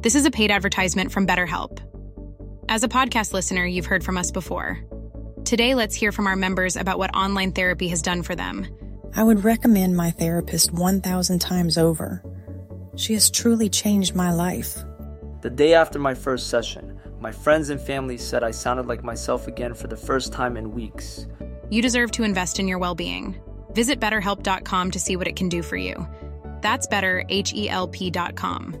This is a paid advertisement from BetterHelp. As a podcast listener, you've heard from us before. Today, let's hear from our members about what online therapy has done for them. I would recommend my therapist 1,000 times over. She has truly changed my life. The day after my first session, my friends and family said I sounded like myself again for the first time in weeks. You deserve to invest in your well being. Visit betterhelp.com to see what it can do for you. That's better, H E L P.com.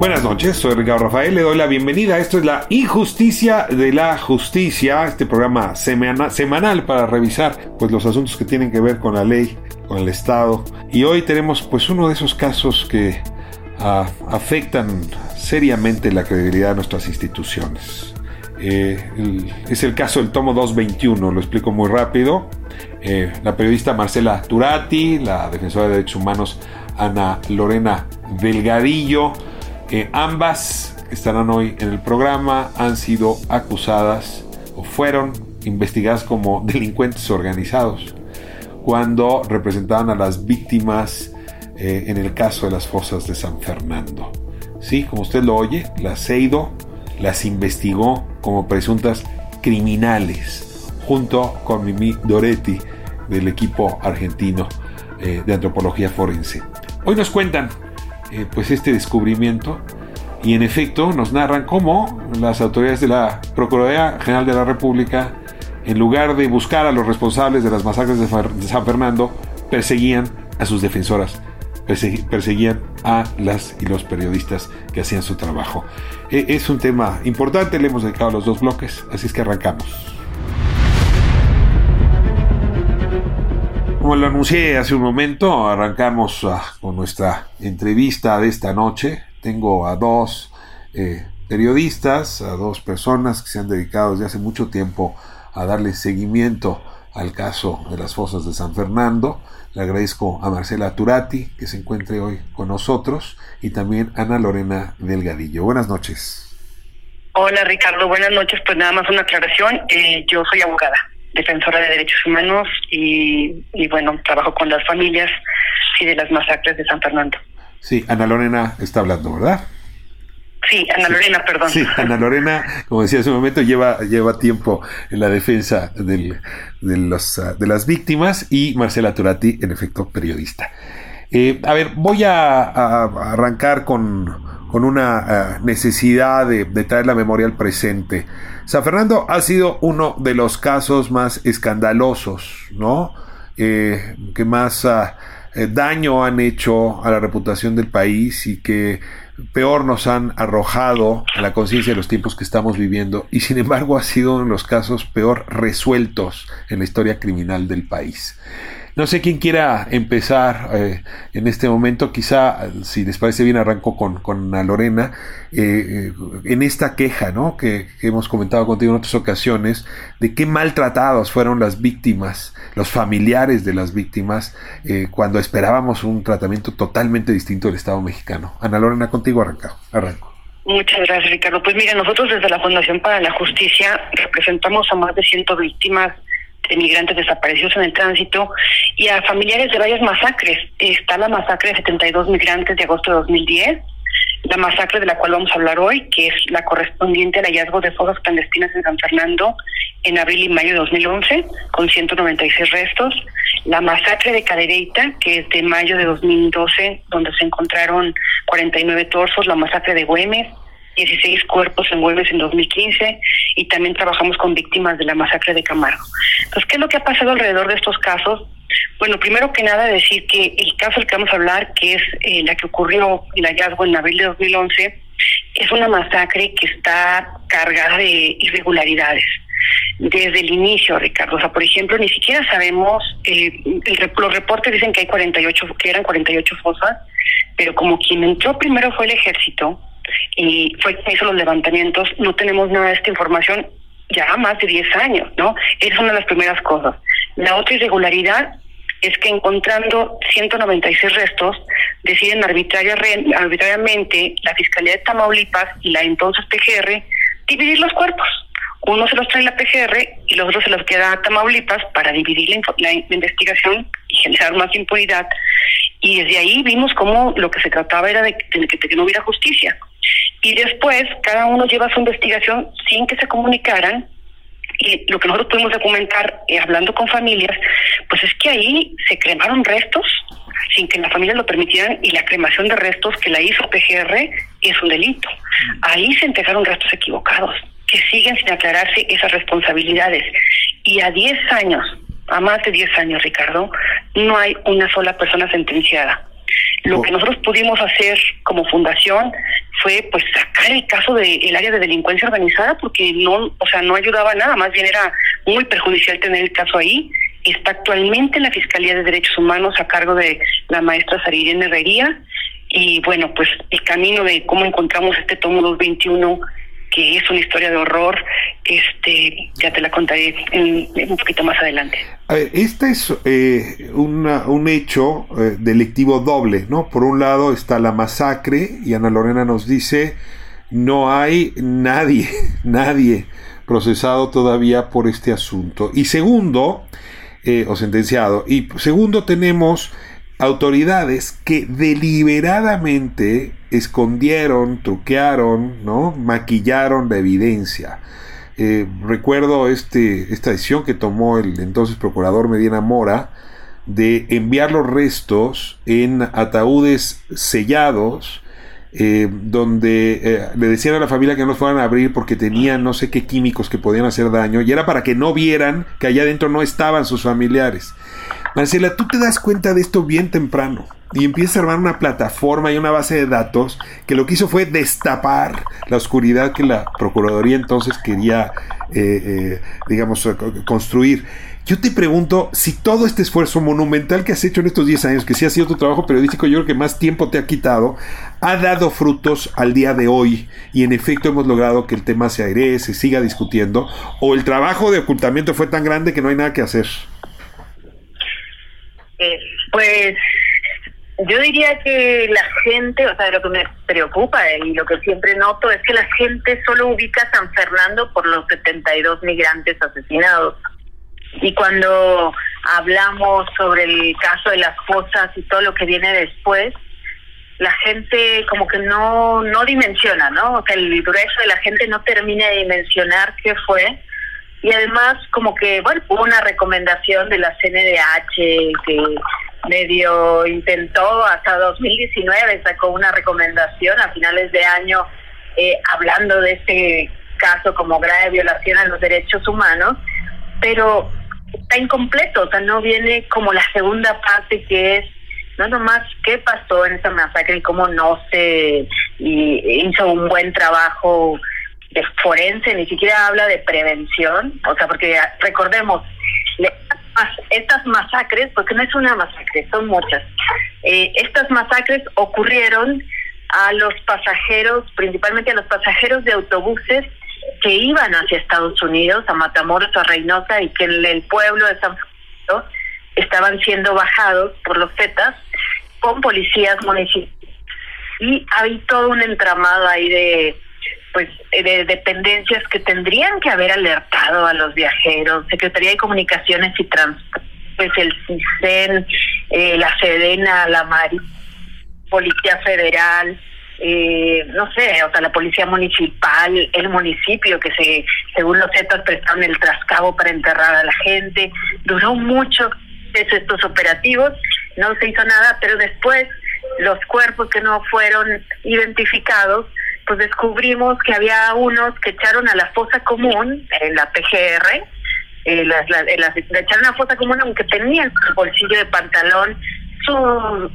Buenas noches, soy Ricardo Rafael, le doy la bienvenida. Esto es la injusticia de la justicia, este programa semanal para revisar pues, los asuntos que tienen que ver con la ley, con el Estado. Y hoy tenemos pues uno de esos casos que ah, afectan seriamente la credibilidad de nuestras instituciones. Eh, es el caso del tomo 221, lo explico muy rápido. Eh, la periodista Marcela Turati, la defensora de derechos humanos Ana Lorena Delgadillo, ambas que estarán hoy en el programa han sido acusadas o fueron investigadas como delincuentes organizados cuando representaban a las víctimas eh, en el caso de las fosas de San Fernando. Sí, como usted lo oye, las CEIDO las investigó como presuntas criminales junto con Mimi Doretti del equipo argentino eh, de antropología forense. Hoy nos cuentan eh, pues este descubrimiento y en efecto nos narran cómo las autoridades de la Procuraduría General de la República, en lugar de buscar a los responsables de las masacres de, San Fernando, perseguían a sus defensoras, perseguían a las y los periodistas que hacían su trabajo. E, es un tema importante, le hemos dedicado los dos bloques, así es que arrancamos. Como lo anuncié hace un momento, arrancamos ah, con nuestra entrevista de esta noche. Tengo a dos eh, periodistas, a dos personas que se han dedicado desde hace mucho tiempo a darle seguimiento al caso de las fosas de San Fernando. Le agradezco a Marcela Turati que se encuentre hoy con nosotros y también a Ana Lorena Delgadillo. Buenas noches. Hola Ricardo, buenas noches. Pues nada más una aclaración. Eh, yo soy abogada defensora de derechos humanos y, bueno, trabajo con las familias y de las masacres de San Fernando. Sí, Ana Lorena está hablando, ¿verdad? Sí, Ana Lorena, perdón. Sí, Ana Lorena, como decía hace un momento, lleva, lleva tiempo en la defensa de, los, de las víctimas y Marcela Turati, en efecto, periodista. Eh, a ver, voy a, arrancar con, con una ah, necesidad de, de, traer la memoria al presente. San Fernando ha sido uno de los casos más escandalosos, ¿no? Eh, que más ah, eh, daño han hecho a la reputación del país y que peor nos han arrojado a la conciencia de los tiempos que estamos viviendo y sin embargo ha sido uno de los casos peor resueltos en la historia criminal del país. No sé quién quiera empezar eh, en este momento, quizá, si les parece bien, arranco con, con Lorena, eh, eh, en esta queja ¿no? Que, hemos comentado contigo en otras ocasiones, de qué maltratados fueron las víctimas, los familiares de las víctimas, cuando esperábamos un tratamiento totalmente distinto del Estado mexicano. Ana Lorena, contigo arranco. arranco. Muchas gracias, Ricardo. Pues mira, nosotros desde la Fundación para la Justicia representamos a más de 100 víctimas de migrantes desaparecidos en el tránsito y a familiares de varias masacres. Está la masacre de 72 migrantes de agosto de 2010, la masacre de la cual vamos a hablar hoy, que es la correspondiente al hallazgo de fosas clandestinas en San Fernando en abril y mayo de 2011, con 196 restos, la masacre de Cadereyta, que es de mayo de 2012, donde se encontraron 49 torsos, la masacre de Güemes, 16 cuerpos en Güemes en 2015 y también trabajamos con víctimas de la masacre de Camargo. Entonces, ¿qué es lo que ha pasado alrededor de estos casos? Bueno, primero que nada decir que el caso del que vamos a hablar, que es eh, la que ocurrió el hallazgo en abril de 2011, es una masacre que está cargada de irregularidades desde el inicio, Ricardo. O sea, por ejemplo, ni siquiera sabemos, eh, los reportes dicen que hay 48, que eran 48 fosas, pero como quien entró primero fue el ejército, y fue quien hizo los levantamientos, no tenemos nada de esta información ya más de 10 años, ¿no? Es una de las primeras cosas. La otra irregularidad es que encontrando 196 restos, deciden arbitrariamente la Fiscalía de Tamaulipas y la entonces PGR dividir los cuerpos. Uno se los trae la PGR y los otros se los queda a Tamaulipas para dividir la, investigación y generar más impunidad. Y desde ahí vimos cómo lo que se trataba era de, que no hubiera justicia. Y después cada uno lleva su investigación sin que se comunicaran y lo que nosotros pudimos documentar eh, hablando con familias, pues es que ahí se cremaron restos sin que la familia lo permitieran y la cremación de restos que la hizo PGR es un delito. Ahí se entregaron restos equivocados, que siguen sin aclararse esas responsabilidades. Y a 10 años, a más de 10 años, Ricardo, no hay una sola persona sentenciada. Lo que nosotros pudimos hacer como fundación fue pues sacar el caso del área de delincuencia organizada porque no, o sea, no ayudaba nada, más bien era muy perjudicial tener el caso ahí. Está actualmente en la Fiscalía de Derechos Humanos a cargo de la maestra Sarirene Herrería y bueno, pues el camino de cómo encontramos este tomo 221 que es una historia de horror, este, ya te la contaré un poquito más adelante. A ver, este es eh, un hecho eh, delictivo doble, ¿no? Por un lado está la masacre y Ana Lorena nos dice, no hay nadie, nadie procesado todavía por este asunto. Y segundo, eh, o sentenciado, y segundo tenemos autoridades que deliberadamente escondieron, truquearon, ¿no? maquillaron la evidencia. Eh, recuerdo este, esta decisión que tomó el entonces procurador Medina Mora de enviar los restos en ataúdes sellados, eh, donde eh, le decían a la familia que no los fueran a abrir porque tenían no sé qué químicos que podían hacer daño, y era para que no vieran que allá adentro no estaban sus familiares. Marcela, tú te das cuenta de esto bien temprano y empiezas a armar una plataforma y una base de datos que lo que hizo fue destapar la oscuridad que la Procuraduría entonces quería, eh, eh, digamos, construir. Yo te pregunto si todo este esfuerzo monumental que has hecho en estos 10 años, que sí ha sido tu trabajo periodístico, yo creo que más tiempo te ha quitado, ha dado frutos al día de hoy y en efecto hemos logrado que el tema se airee, se siga discutiendo, o el trabajo de ocultamiento fue tan grande que no hay nada que hacer. Eh, pues yo diría que la gente, o sea, lo que me preocupa y lo que siempre noto es que la gente solo ubica San Fernando por los 72 migrantes asesinados. Y cuando hablamos sobre el caso de las fosas y todo lo que viene después, la gente como que no no dimensiona, ¿no? O sea, el grueso de la gente no termina de dimensionar qué fue. Y además como que, bueno, hubo una recomendación de la CNDH que medio intentó hasta 2019, sacó una recomendación a finales de año eh, hablando de este caso como grave violación a los derechos humanos, pero está incompleto, o sea, no viene como la segunda parte que es no nomás qué pasó en esa masacre y cómo no se hizo un buen trabajo de forense, ni siquiera habla de prevención, o sea, porque recordemos, estas masacres, porque no es una masacre, son muchas, eh, estas masacres ocurrieron a los pasajeros, principalmente a los pasajeros de autobuses que iban hacia Estados Unidos, a Matamoros, a Reynosa, y que en el pueblo de San Francisco estaban siendo bajados por los Zetas con policías municipales. Y hay todo un entramado ahí de pues eh, de dependencias que tendrían que haber alertado a los viajeros, Secretaría de Comunicaciones y Transportes, pues el CISEN, eh, la Sedena, la Marina, Policía Federal, eh, no sé, o sea, la Policía Municipal, el municipio que se, según los Zetas prestaron el trascabo para enterrar a la gente, duró mucho estos operativos, no se hizo nada, pero después los cuerpos que no fueron identificados pues descubrimos que había unos que echaron a la fosa común, en la PGR, eh, las, echaron a la fosa común aunque tenían el bolsillo de pantalón su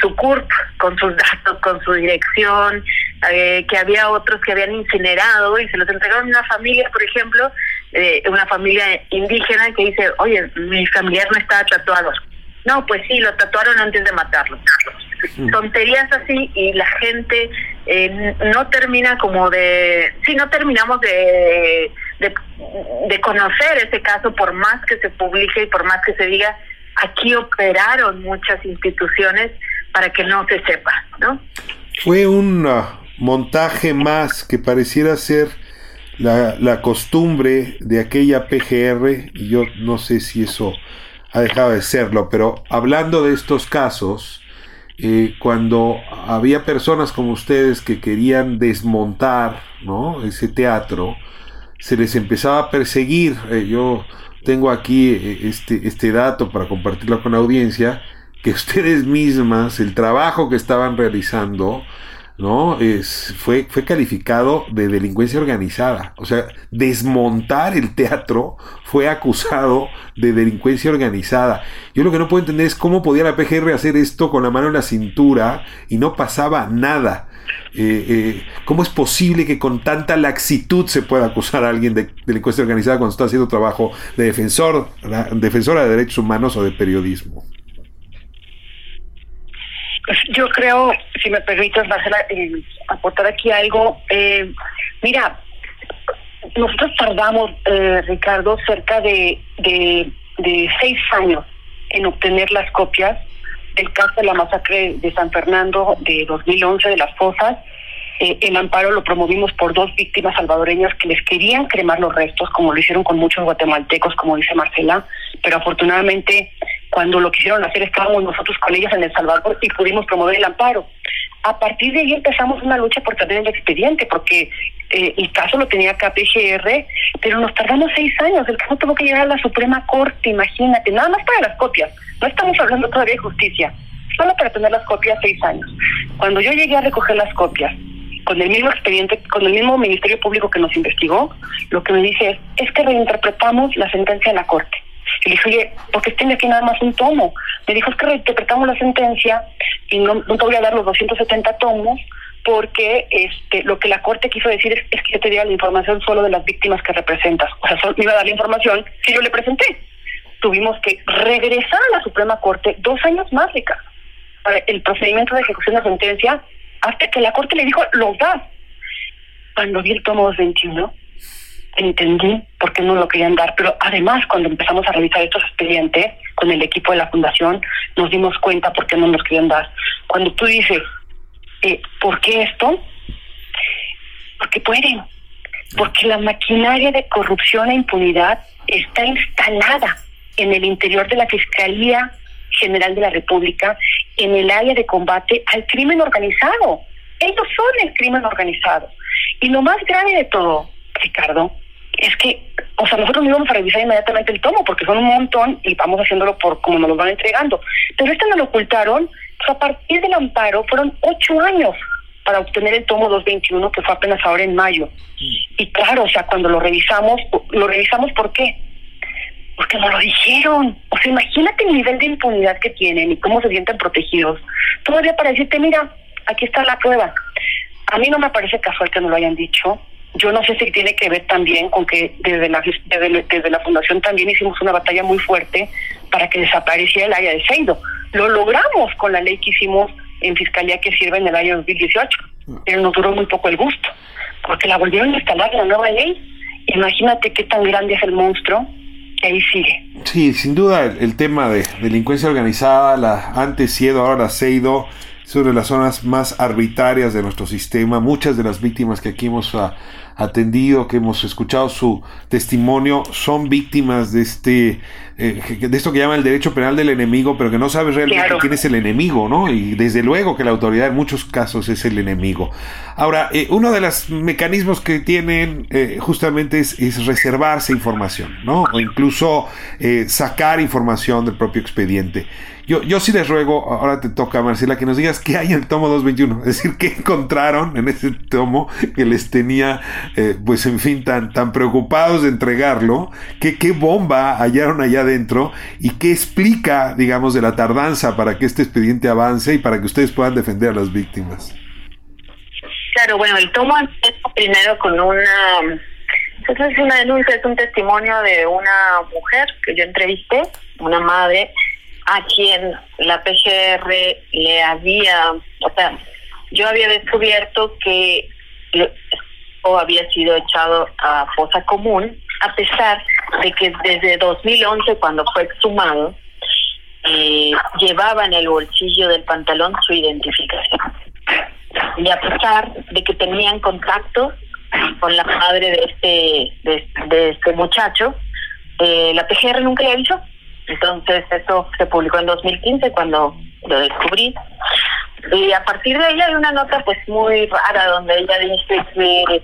su CURP con sus datos, con su dirección, eh, que había otros que habían incinerado y se los entregaron a una familia, por ejemplo, eh, una familia indígena que dice, oye, mi familiar no estaba tatuado. No, pues sí, lo tatuaron antes de matarlo. Mm. Tonterías así y la gente eh, no termina como de, sí, no terminamos de, de, de conocer ese caso por más que se publique y por más que se diga, aquí operaron muchas instituciones para que no se sepa, ¿no? Fue un uh, montaje más que pareciera ser la, la, costumbre de aquella PGR, y yo no sé si eso ha dejado de serlo, pero hablando de estos casos, eh, cuando había personas como ustedes que querían desmontar ese teatro, se les empezaba a perseguir. Eh, yo tengo aquí eh, este, este dato para compartirlo con la audiencia, que ustedes mismas, el trabajo que estaban realizando, ¿no? Es, fue, fue calificado de delincuencia organizada. O sea, desmontar el teatro fue acusado de delincuencia organizada. Yo lo que no puedo entender es cómo podía la PGR hacer esto con la mano en la cintura y no pasaba nada. Eh, eh, ¿Cómo es posible que con tanta laxitud se pueda acusar a alguien de delincuencia organizada cuando está haciendo trabajo de defensor, defensora de derechos humanos o de periodismo? Yo creo, si me permites, Marcela, aportar aquí algo. Eh, mira, nosotros tardamos, eh, Ricardo, cerca de, de, de seis años en obtener las copias del caso de la masacre de San Fernando de 2011 de las fosas. Eh, el amparo lo promovimos por dos víctimas salvadoreñas que les querían cremar los restos, como lo hicieron con muchos guatemaltecos, como dice Marcela, pero afortunadamente cuando lo quisieron hacer estábamos nosotros con ellas en El Salvador y pudimos promover el amparo. A partir de ahí empezamos una lucha por tener el expediente, porque eh, el caso lo tenía KPGR, pero nos tardamos seis años. El caso tuvo que llegar a la Suprema Corte, imagínate, nada más para las copias. No estamos hablando todavía de justicia, solo para tener las copias seis años. Cuando yo llegué a recoger las copias, con el mismo expediente, con el mismo Ministerio Público que nos investigó, lo que me dice es, es que reinterpretamos la sentencia de la Corte. Y le dije, oye, ¿por qué tiene aquí nada más un tomo? Me dijo, es que reinterpretamos la sentencia y no, no te voy a dar los 270 tomos porque este lo que la Corte quiso decir es, es que yo te diera la información solo de las víctimas que representas. O sea, solo me iba a dar la información que yo le presenté. Tuvimos que regresar a la Suprema Corte dos años más, Ricardo, para el procedimiento de ejecución de sentencia hasta que la Corte le dijo, los das. Cuando vi el tomo 221, entendí por qué no lo querían dar, pero además cuando empezamos a revisar estos expedientes con el equipo de la fundación, nos dimos cuenta por qué no nos querían dar. Cuando tú dices, eh, ¿por qué esto? Porque pueden, porque la maquinaria de corrupción e impunidad está instalada en el interior de la Fiscalía General de la República, en el área de combate al crimen organizado. Ellos son el crimen organizado. Y lo más grave de todo, Ricardo, es que, o sea, nosotros no íbamos a revisar inmediatamente el tomo porque son un montón y vamos haciéndolo por como nos lo van entregando. Pero este nos lo ocultaron, pues a partir del amparo fueron ocho años para obtener el tomo 221 que fue apenas ahora en mayo. Y claro, o sea, cuando lo revisamos, lo revisamos ¿por qué? Porque no lo dijeron. O sea, imagínate el nivel de impunidad que tienen y cómo se sienten protegidos. Todavía para decirte, mira, aquí está la prueba. A mí no me parece casual que no lo hayan dicho. Yo no sé si tiene que ver también con que desde la, desde, desde la fundación también hicimos una batalla muy fuerte para que desapareciera el área de Seido. Lo logramos con la ley que hicimos en Fiscalía que sirve en el año 2018, pero nos duró muy poco el gusto, porque la volvieron a instalar la nueva ley. Imagínate qué tan grande es el monstruo que ahí sigue. Sí, sin duda el, el tema de delincuencia organizada, la antes Siedo, ahora la Seido, de las zonas más arbitrarias de nuestro sistema. Muchas de las víctimas que aquí hemos uh, atendido, que hemos escuchado su testimonio, son víctimas de este, eh, de esto que llama el derecho penal del enemigo, pero que no sabes realmente Claro. quién es el enemigo, ¿no? Y desde luego que la autoridad en muchos casos es el enemigo. Ahora, eh, uno de los mecanismos que tienen eh, justamente es, es reservarse información, ¿no? O incluso sacar información del propio expediente. Yo, yo sí les ruego, ahora te toca, Marcela, que nos digas qué hay en el tomo 221. Es decir, qué encontraron en ese tomo que les tenía, eh, pues en fin, tan, tan preocupados de entregarlo. ¿Qué, qué bomba hallaron allá adentro y qué explica, digamos, de la tardanza para que este expediente avance y para que ustedes puedan defender a las víctimas. Claro, bueno, el tomo empieza primero con una... Eso es una denuncia, es un testimonio de una mujer que yo entrevisté, una madre, a quien la PGR le había, o sea, yo había descubierto que o había sido echado a fosa común, a pesar de que desde 2011, cuando fue exhumado, eh, llevaba en el bolsillo del pantalón su identificación. Y a pesar de que tenían contacto con la madre de este de, este muchacho, eh, la PGR nunca le avisó. Entonces eso se publicó en 2015 cuando lo descubrí. Y a partir de ahí hay una nota pues muy rara donde ella dice que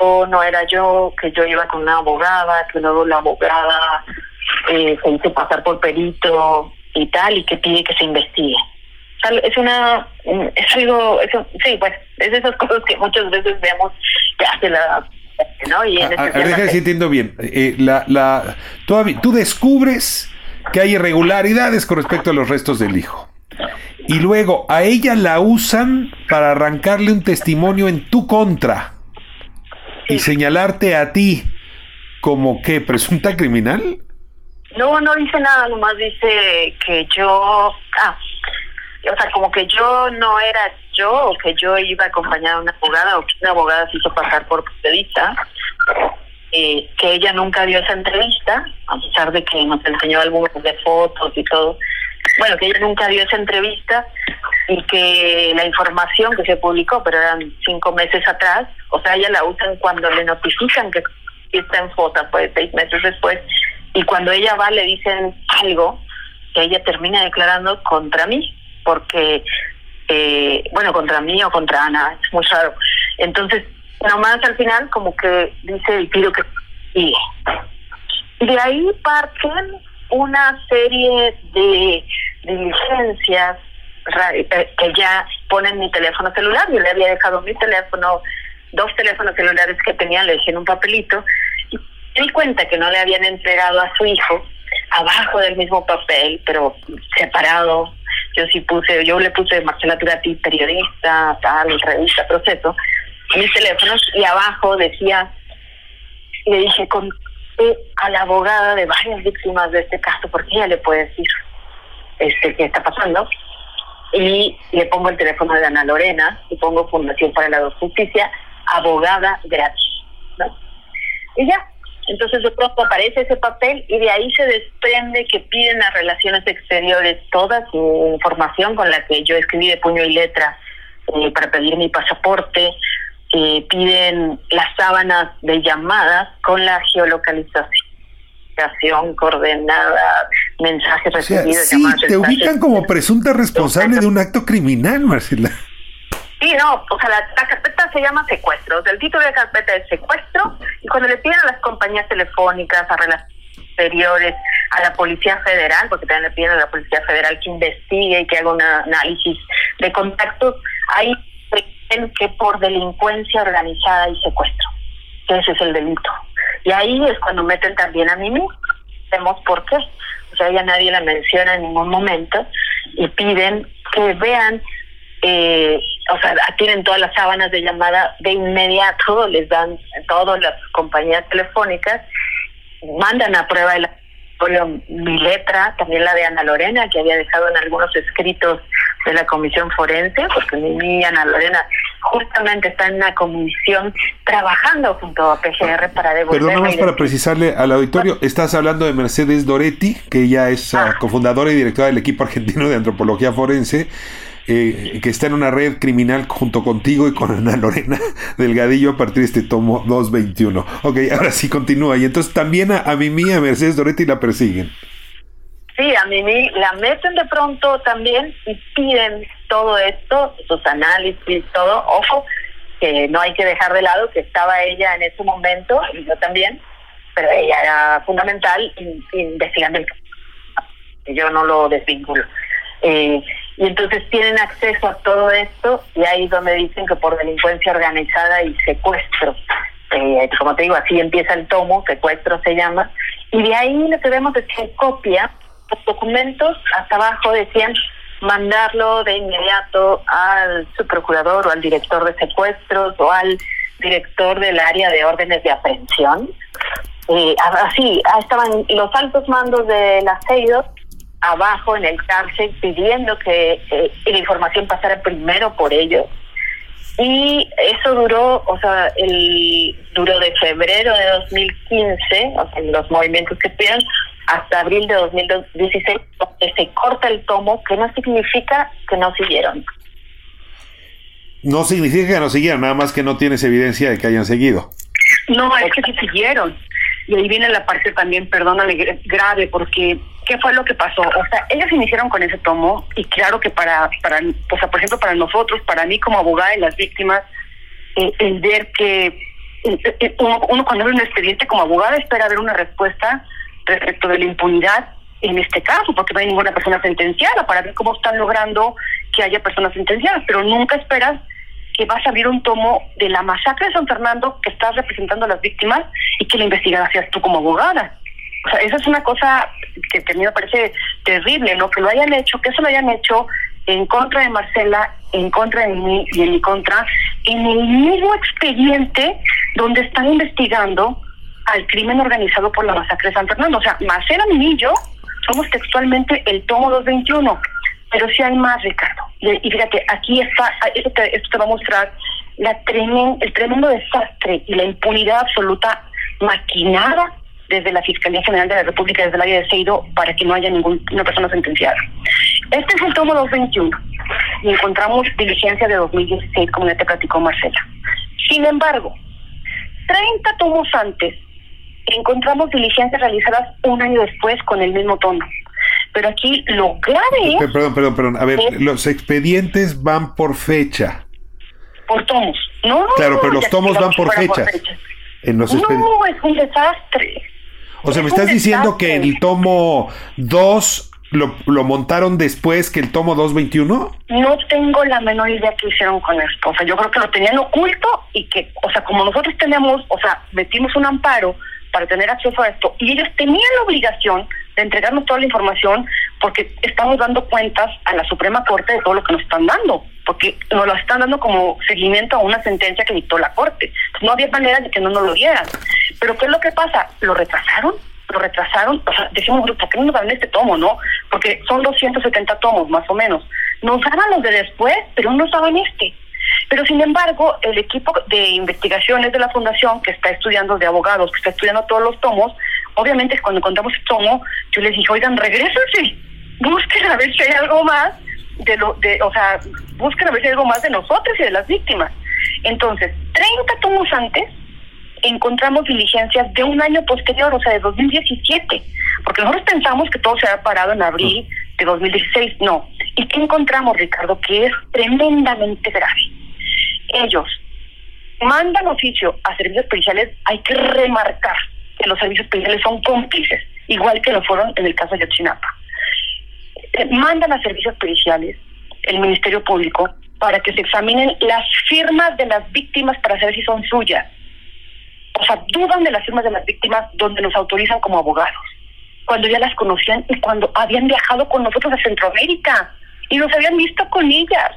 yo no era yo, que yo iba con una abogada, que luego la abogada eh, se hizo pasar por perito y tal, y que pide que se investigue. Es una, es algo, eso, sí, pues, es de esas cosas que muchas veces vemos que hace la ¿no? Y en a, ver si entiendo bien. Eh, la, la, tú, tú descubres que hay irregularidades con respecto a los restos del hijo. Y luego a ella la usan para arrancarle un testimonio en tu contra y señalarte a ti como que presunta criminal. No, no dice nada, nomás dice que yo, ah, o sea, como que yo no era yo o que yo iba acompañada de una abogada o que una abogada se hizo pasar por periodista, eh, que ella nunca dio esa entrevista, a pesar de que nos enseñó algunas de fotos y todo. Bueno, que ella nunca dio esa entrevista y que la información que se publicó, pero eran cinco meses atrás, o sea, ella la usan cuando le notifican que está en foto, pues seis meses después, y cuando ella va le dicen algo que ella termina declarando contra mí, porque, eh, bueno, contra mí o contra Ana, es muy raro. Entonces, nomás al final como que dice el tiro que sigue. De ahí parten una serie de diligencias eh, que ya ponen mi teléfono celular. Yo le había dejado mi teléfono, dos teléfonos celulares que tenía, le dejé en un papelito y di cuenta que no le habían entregado a su hijo abajo del mismo papel, pero separado. Yo sí puse, yo le puse Marcela Turati, periodista, tal, revista, proceso, mis teléfonos y abajo decía, le dije, con a la abogada de varias víctimas de este caso, porque ella le puede decir este qué está pasando y le pongo el teléfono de Ana Lorena y pongo Fundación para la Justicia, abogada gratis, ¿no? Y ya, entonces de pronto aparece ese papel y de ahí se desprende que piden a Relaciones Exteriores toda su información con la que yo escribí de puño y letra eh, para pedir mi pasaporte, eh, piden las sábanas de llamadas con la geolocalización coordenada, mensajes recibidos. sí, te ubican como presunta responsable de un acto criminal, Marcela. Sí, no, o sea, la, carpeta se llama secuestro. O sea, el título de la carpeta es secuestro y cuando le piden a las compañías telefónicas, a relaciones exteriores, a la Policía Federal, porque también le piden a la Policía Federal que investigue y que haga un análisis de contactos, ahí que por delincuencia organizada y secuestro. Ese es el delito. Y ahí es cuando meten también a Mimi. Vemos por qué. O sea, ya nadie la menciona en ningún momento y piden que vean, eh, o sea, tienen todas las sábanas de llamada de inmediato, les dan todas las compañías telefónicas, mandan a prueba mi letra, también la de Ana Lorena, que había dejado en algunos escritos de la comisión forense, porque mi Ana Lorena justamente está en una comisión trabajando junto a PGR para devolver. Perdón, más para precisarle al auditorio, estás hablando de Mercedes Doretti, que ella es ah. cofundadora y directora del equipo argentino de antropología forense. Eh, que está en una red criminal junto contigo y con Ana Lorena Delgadillo a partir de este tomo 221. Ok, ahora sí continúa. Y entonces también a, a Mimi, a Mercedes Doretti la persiguen. Sí, a Mimi la meten de pronto también y piden todo esto, sus análisis, todo. Ojo, que no hay que dejar de lado que estaba ella en ese momento, y yo también, pero ella era fundamental investigando el caso. Yo no lo desvinculo. Eh, y entonces tienen acceso a todo esto y ahí es donde dicen que por delincuencia organizada y secuestro. Eh, como te digo, así empieza el tomo, secuestro se llama, y de ahí lo que vemos es que copia los documentos, hasta abajo decían mandarlo de inmediato al subprocurador o al director de secuestros o al director del área de órdenes de aprehensión. Eh, así, estaban los altos mandos de la CEIDO abajo en el cárcel pidiendo que eh, la información pasara primero por ellos y eso duró, o sea, el duró de febrero de 2015, o sea, los movimientos que piden, hasta abril de 2016, donde se corta el tomo, que no significa que no siguieron. No significa que no siguieron, nada más que no tienes evidencia de que hayan seguido. No, es que sí siguieron. Y ahí viene la parte también, perdónale, grave, porque ¿qué fue lo que pasó? O sea, ellos iniciaron con ese tomo y claro que para, para o sea, por ejemplo, para nosotros, para mí como abogada de las víctimas, eh, el ver que eh, eh, uno, uno cuando ve un expediente como abogada espera ver una respuesta respecto de la impunidad en este caso, porque no hay ninguna persona sentenciada, para ver cómo están logrando que haya personas sentenciadas, pero nunca esperas que vas a abrir un tomo de la masacre de San Fernando que estás representando a las víctimas y que la investigada seas tú como abogada. O sea, esa es una cosa que, a mí me parece terrible, ¿no? Que lo hayan hecho, que eso lo hayan hecho en contra de Marcela, en contra de mí y en mi contra, en el mismo expediente donde están investigando al crimen organizado por la masacre de San Fernando. O sea, Marcela y yo somos textualmente el tomo 221, pero sí hay más, Ricardo. Y, fíjate, aquí está, esto te, esto te va a mostrar la tremen, el tremendo desastre y la impunidad absoluta maquinada desde la Fiscalía General de la República, desde el área de Seido, para que no haya ninguna persona sentenciada. Este es el tomo 221 y encontramos diligencia de 2016, como ya te platicó Marcela. Sin embargo, 30 tomos antes encontramos diligencias realizadas un año después con el mismo tono. Pero aquí lo grave es... Perdón, perdón, perdón. A ver, los expedientes van por fecha. Por tomos. No, Claro, pero los tomos van por. En los no, es un desastre. O sea, me estás diciendo que el tomo 2 lo, lo, montaron después que el tomo 221? No tengo la menor idea qué hicieron con esto. O sea, yo creo que lo tenían oculto y que, o sea, como nosotros tenemos, o sea, metimos un amparo para tener acceso a esto y ellos tenían la obligación entregarnos toda la información porque estamos dando cuentas a la Suprema Corte de todo lo que nos están dando, porque nos lo están dando como seguimiento a una sentencia que dictó la Corte. no había manera de que no nos lo dieran. Pero ¿qué es lo que pasa? Lo retrasaron, lo retrasaron, o sea, decimos, ¿por qué no nos dan este tomo, no? Porque son 270 tomos, más o menos. Nos daban los de después, pero no nos daban este. Pero sin embargo, el equipo de investigaciones de la fundación que está estudiando de abogados, que está estudiando todos los tomos, obviamente cuando encontramos el tomo, yo les dije, oigan, regrésense, busquen a ver si hay algo más de lo, de, o sea, busquen a ver si hay algo más de nosotros y de las víctimas. Entonces, 30 tomos antes, encontramos diligencias de un año posterior, o sea, de 2017, porque nosotros pensamos que todo se había parado en abril de 2016, no. ¿Y qué encontramos, Ricardo? Que es tremendamente grave. Ellos mandan oficio a servicios policiales, hay que remarcar que los servicios policiales son cómplices, igual que lo fueron en el caso de Yotzinapa. Eh, mandan a servicios policiales el Ministerio Público para que se examinen las firmas de las víctimas para saber si son suyas o sea, dudan de las firmas de las víctimas donde nos autorizan como abogados, cuando ya las conocían y cuando habían viajado con nosotros a Centroamérica y nos habían visto con ellas.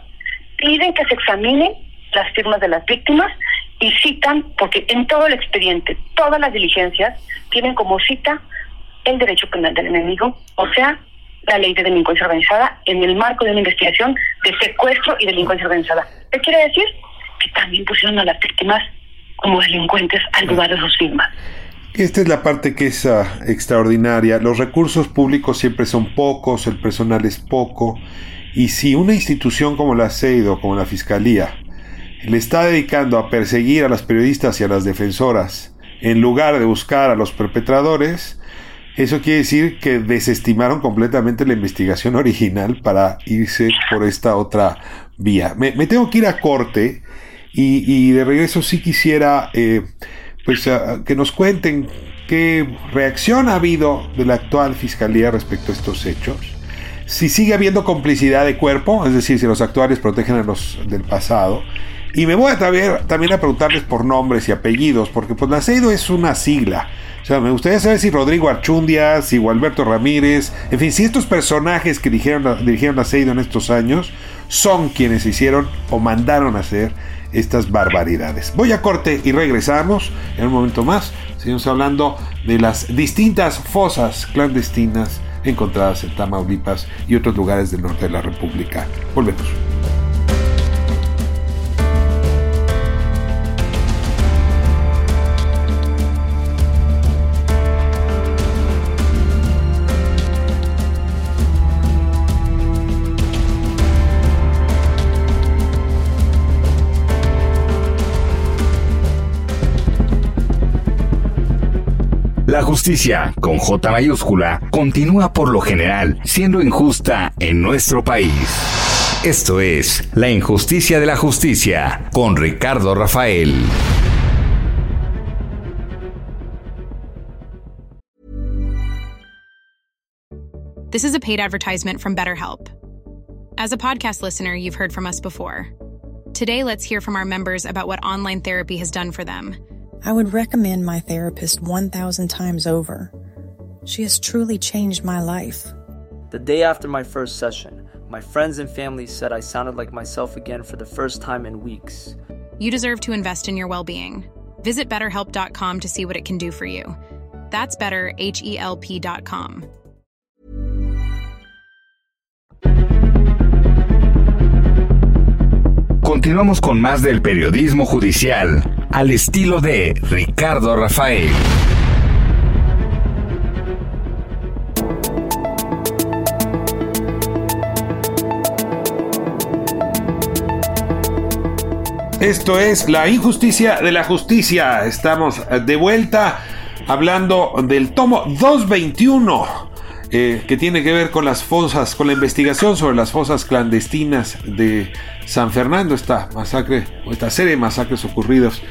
Piden que se examinen las firmas de las víctimas y citan, porque en todo el expediente, todas las diligencias tienen como cita el derecho penal del enemigo, o sea, la ley de delincuencia organizada en el marco de una investigación de secuestro y delincuencia organizada. ¿Qué quiere decir? Que también pusieron a las víctimas como delincuentes al lugar de sus firmas. Esta es la parte que es ah, extraordinaria. Los recursos públicos siempre son pocos, el personal es poco. Y si una institución como la CEIDO, como la Fiscalía, le está dedicando a perseguir a las periodistas y a las defensoras, en lugar de buscar a los perpetradores, eso quiere decir que desestimaron completamente la investigación original para irse por esta otra vía. Me, tengo que ir a corte y, de regreso sí quisiera eh, pues que nos cuenten qué reacción ha habido de la actual fiscalía respecto a estos hechos. Si sigue habiendo complicidad de cuerpo, es decir, si los actuales protegen a los del pasado. Y me voy a también, también a preguntarles por nombres y apellidos, porque pues Naceido es una sigla. O sea, me gustaría saber si Rodrigo Archundia, si Gualberto Ramírez, en fin, si estos personajes que dirigieron, dirigieron Naceido en estos años son quienes hicieron o mandaron a hacer estas barbaridades. Voy a corte y regresamos en un momento más. Seguimos hablando de las distintas fosas clandestinas encontradas en Tamaulipas y otros lugares del norte de la República. Volvemos. Justicia, con J mayúscula, continúa por lo general siendo injusta en nuestro país. Esto es La injusticia de la justicia con Ricardo Rafael. This is a paid advertisement from BetterHelp. As a podcast listener, you've heard from us before. Today, let's hear from our members about what online therapy has done for them. I would recommend my therapist 1,000 times over. She has truly changed my life. The day after my first session, my friends and family said I sounded like myself again for the first time in weeks. You deserve to invest in your well being. Visit betterhelp.com to see what it can do for you. That's better, H E L P.com. Continuamos con más del periodismo judicial al estilo de Ricardo Rafael. Esto es la injusticia de la justicia. Estamos de vuelta hablando del tomo 221. Eh, que tiene que ver con las fosas, con la investigación sobre las fosas clandestinas de San Fernando, esta masacre, o esta serie de masacres ocurridos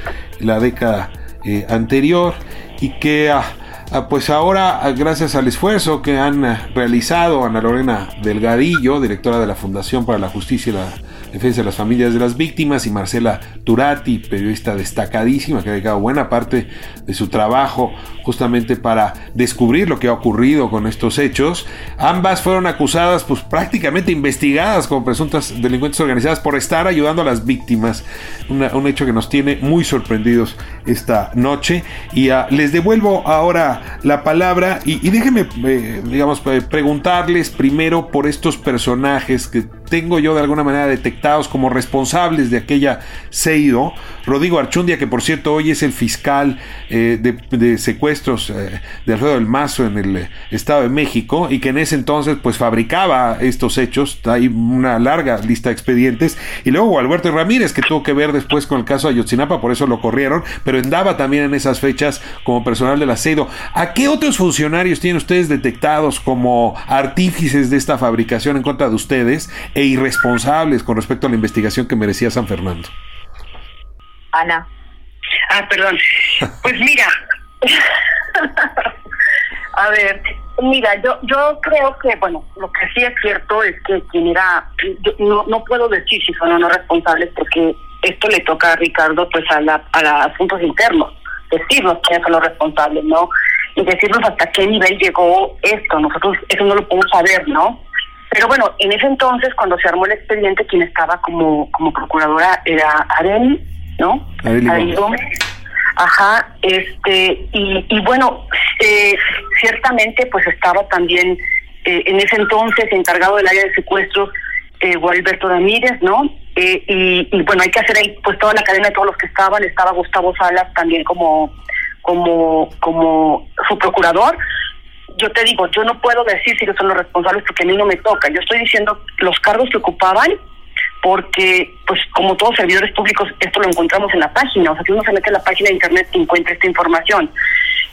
en la década eh, anterior y que ah, ah, pues ahora ah, gracias al esfuerzo que han realizado Ana Lorena Delgadillo, directora de la Fundación para la Justicia y la Defensa de las Familias de las Víctimas, y Marcela Turati, periodista destacadísima que ha dedicado buena parte de su trabajo justamente para descubrir lo que ha ocurrido con estos hechos. Ambas fueron acusadas, pues prácticamente investigadas como presuntas delincuentes organizadas por estar ayudando a las víctimas. Un hecho que nos tiene muy sorprendidos esta noche. Y ah, les devuelvo ahora la palabra y, y déjenme, eh, digamos, eh, preguntarles primero por estos personajes que tengo yo de alguna manera detectados como responsables de aquella Seido. Rodrigo Archundia, que por cierto hoy es el fiscal eh, de, de secuestros eh, de Alfredo del Mazo en el eh, Estado de México y que en ese entonces pues fabricaba estos hechos. Hay una larga lista de expedientes. Y luego Alberto Ramírez, que tuvo que ver después con el caso de Ayotzinapa, por eso lo corrieron, pero andaba también en esas fechas como personal del Seido. ¿A qué otros funcionarios tienen ustedes detectados como artífices de esta fabricación en contra de ustedes e irresponsables con respecto a la investigación que merecía San Fernando? Ana. Ah, perdón. Pues mira, a ver, mira, yo yo creo que, bueno, lo que sí es cierto es que quien era, yo no, no puedo decir si son o no responsables porque esto le toca a Ricardo pues a, la, a los asuntos internos, decirnos quiénes son los responsables, ¿no? Y decirnos hasta qué nivel llegó esto, nosotros eso no lo podemos saber, ¿no? Pero bueno, en ese entonces, cuando se armó el expediente, quien estaba como, como procuradora era Areli, ¿no? Gómez. Gómez. Ajá, este, y, y bueno, eh, ciertamente pues estaba también eh, en ese entonces encargado del área de secuestros eh, Gualberto Ramírez, ¿no? Eh, y, y bueno, hay que hacer ahí pues toda la cadena de todos los que estaban, estaba Gustavo Salas también como, como, como su procurador. Yo te digo, yo no puedo decir si ellos son los responsables porque a mí no me toca. Yo estoy diciendo los cargos que ocupaban porque, pues, como todos servidores públicos, esto lo encontramos en la página. O sea, si uno se mete a la página de internet, encuentra esta información.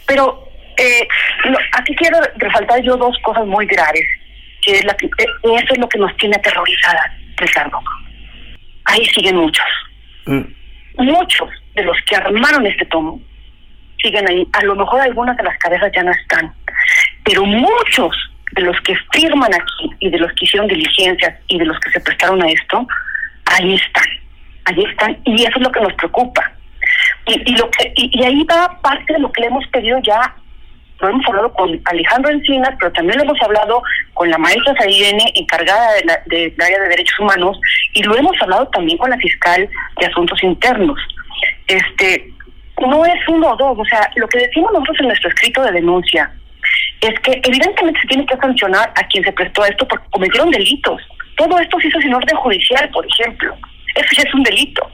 Pero eh, lo- aquí quiero resaltar yo dos cosas muy graves, que es la que, eh, eso es lo que nos tiene aterrorizadas, Ricardo. Ahí siguen muchos. Muchos de los que armaron este tomo siguen ahí. A lo mejor algunas de las cabezas ya no están, pero muchos de los que firman aquí y de los que hicieron diligencias y de los que se prestaron a esto, ahí están, ahí están y eso es lo que nos preocupa. Y, y lo que y, y ahí va parte de lo que le hemos pedido ya, lo hemos hablado con Alejandro Encinas, pero también lo hemos hablado con la maestra Sairene, encargada de la, de- del área de derechos humanos, y lo hemos hablado también con la fiscal de asuntos internos. Este, no es uno o dos, o sea, lo que decimos nosotros en nuestro escrito de denuncia es que evidentemente se tiene que sancionar a quien se prestó a esto porque cometieron delitos. Todo esto se hizo sin orden judicial, por ejemplo. Eso ya es un delito.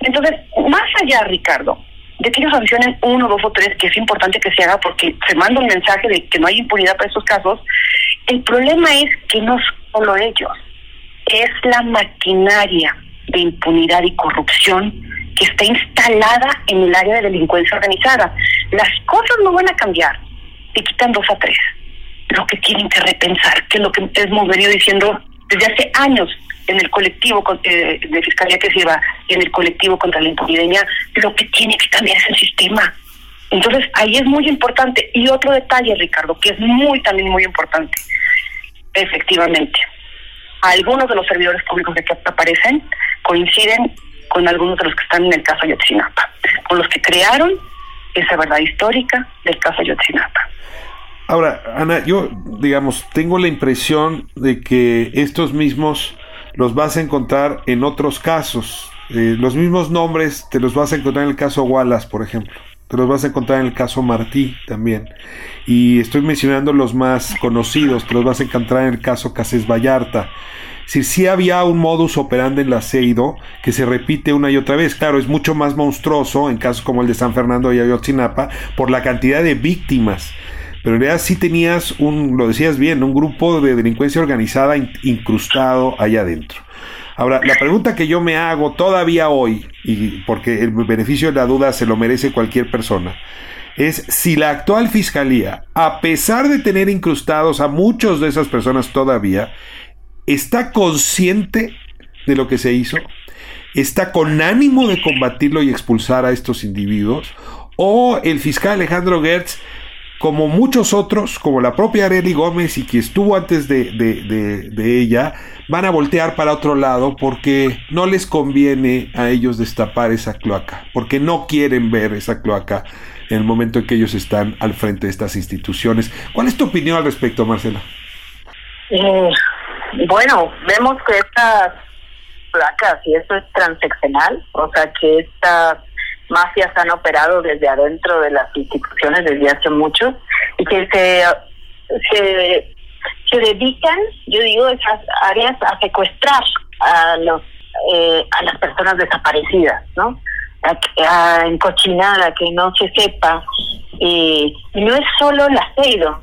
Entonces, más allá, Ricardo, de que ellos sancionen uno, dos o tres, que es importante que se haga porque se manda un mensaje de que no hay impunidad para estos casos, el problema es que no solo ellos, es la maquinaria de impunidad y corrupción que está instalada en el área de delincuencia organizada. las cosas no van a cambiar y quitan dos a tres. Lo que tienen que repensar, que es lo que hemos venido diciendo desde hace años en el colectivo eh, de Fiscalía que se va y en el colectivo contra la impunidad, lo que tiene que cambiar es el sistema. Entonces, ahí es muy importante. Y otro detalle, Ricardo, que es muy, también muy importante. Efectivamente, algunos de los servidores públicos que aparecen coinciden con algunos de los que están en el caso Ayotzinapa, con los que crearon esa verdad histórica del caso Ayotzinapa. Ahora, Ana, yo, digamos, tengo la impresión de que estos mismos los vas a encontrar en otros casos. Eh, los mismos nombres te los vas a encontrar en el caso Wallace, por ejemplo. Te los vas a encontrar en el caso Martí también. Y estoy mencionando los más conocidos. Te los vas a encontrar en el caso Cases Vallarta. Si sí había un modus operandi en la CEIDO que se repite una y otra vez. Claro, es mucho más monstruoso en casos como el de San Fernando y Ayotzinapa por la cantidad de víctimas pero en realidad sí tenías un, lo decías bien, un grupo de delincuencia organizada incrustado allá adentro. Ahora, la pregunta que yo me hago todavía hoy, y porque el beneficio de la duda se lo merece cualquier persona, es si la actual fiscalía, a pesar de tener incrustados a muchos de esas personas todavía, está consciente de lo que se hizo, está con ánimo de combatirlo y expulsar a estos individuos, o el fiscal Alejandro Gertz como muchos otros, como la propia Arely Gómez y que estuvo antes de, de, ella, van a voltear para otro lado porque no les conviene a ellos destapar esa cloaca, porque no quieren ver esa cloaca en el momento en que ellos están al frente de estas instituciones. ¿Cuál es tu opinión al respecto, Marcela? Eh, bueno, vemos que estas placas, y eso es transeccional, o sea que estas mafias han operado desde adentro de las instituciones desde hace mucho y que se, se, se dedican, yo digo, esas áreas a secuestrar a los eh, a las personas desaparecidas, ¿no? A, a encochinar, a que no se sepa. y no es solo el aceido,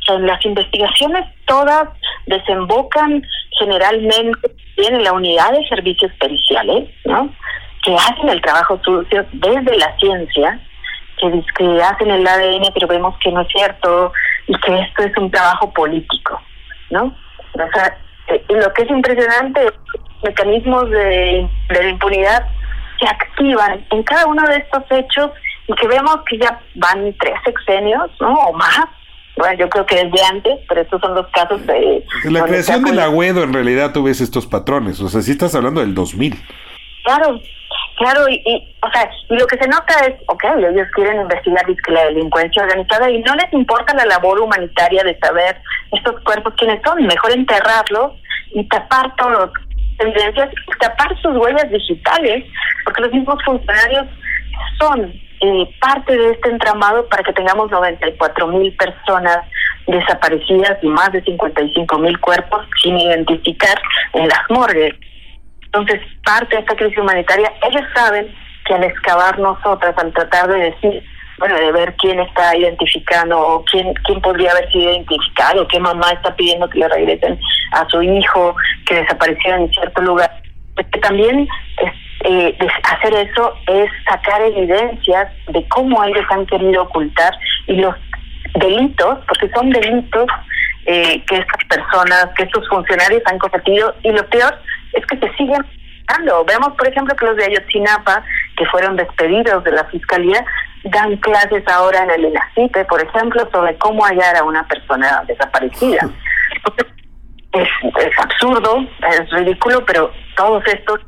son las investigaciones todas desembocan generalmente en la unidad de servicios periciales, ¿no? Que hacen el trabajo sucio desde la ciencia, que, que hacen el ADN, pero vemos que no es cierto y que esto es un trabajo político, ¿no? O sea, eh, lo que es impresionante, mecanismos de, de impunidad se activan en cada uno de estos hechos y que vemos que ya van tres sexenios, ¿no? O más. Bueno, yo creo que desde antes, pero estos son los casos de... la creación del agüedo, en realidad, tú ves estos patrones. O sea, si estás hablando del 2000. Claro, Claro, y, o sea, y lo que se nota es, ok, ellos quieren investigar la delincuencia organizada y no les importa la labor humanitaria de saber estos cuerpos quiénes son, mejor enterrarlos y tapar todas las evidencias, tapar sus huellas digitales, porque los mismos funcionarios son eh, parte de este entramado para que tengamos 94 mil personas desaparecidas y más de 55 mil cuerpos sin identificar en las morgues. Entonces, parte de esta crisis humanitaria, ellos saben que al excavar nosotras, al tratar de decir, bueno, de ver quién está identificando o quién, quién podría haber sido identificado, qué mamá está pidiendo que le regresen a su hijo que desapareció en cierto lugar, pues que también eh, hacer eso es sacar evidencias de cómo ellos han querido ocultar y los delitos, porque son delitos eh, que estas personas, que estos funcionarios han cometido y lo peor es que se siguen dando. Vemos, por ejemplo, que los de Ayotzinapa, que fueron despedidos de la fiscalía, dan clases ahora en el INACIPE, por ejemplo, sobre cómo hallar a una persona desaparecida. Es, es absurdo, es ridículo, pero todos estos